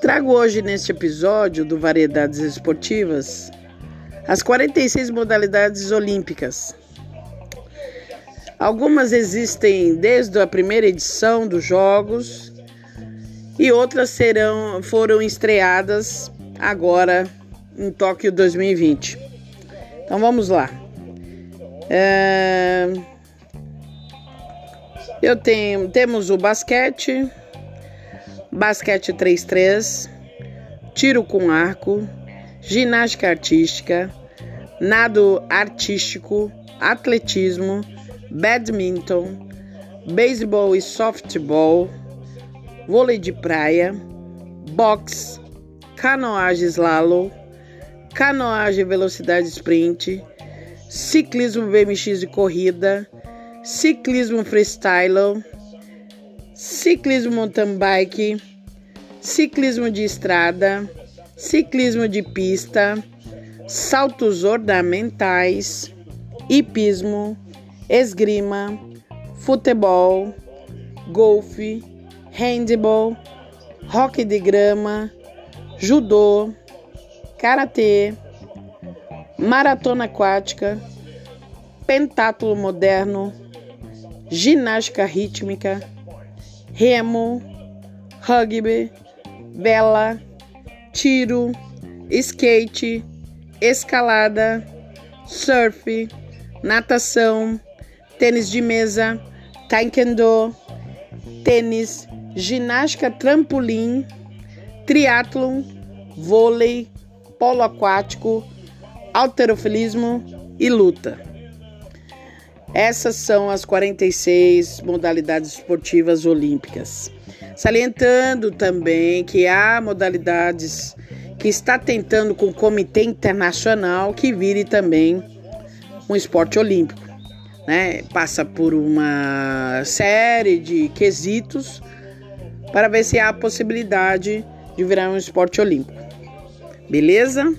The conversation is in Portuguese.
Trago hoje neste episódio do Variedades Esportivas as 46 modalidades olímpicas. Algumas existem desde a primeira edição dos Jogos e outras serão foram estreadas agora em Tóquio 2020. Então vamos lá. É... Eu tenho temos o basquete, basquete 3-3, tiro com arco, ginástica artística, nado artístico, atletismo, badminton, beisebol e softball, vôlei de praia, boxe, canoagem slalom, canoagem velocidade sprint, ciclismo BMX de corrida, ciclismo freestyle, ciclismo mountain bike, ciclismo de estrada, ciclismo de pista, saltos ornamentais, hipismo, esgrima, futebol, golfe, handball, hockey de grama, judô, karatê, maratona aquática, pentátulo moderno, ginástica rítmica, remo, rugby, vela, tiro, skate, escalada, surf, natação, tênis de mesa, taekwondo, tênis, ginástica trampolim, triatlon, vôlei, polo aquático, alterofilismo e luta. Essas são as 46 modalidades esportivas olímpicas. Salientando também que há modalidades que está tentando com o Comitê Internacional que vire também um esporte olímpico. Né? Passa por uma série de quesitos para ver se há a possibilidade de virar um esporte olímpico. Beleza?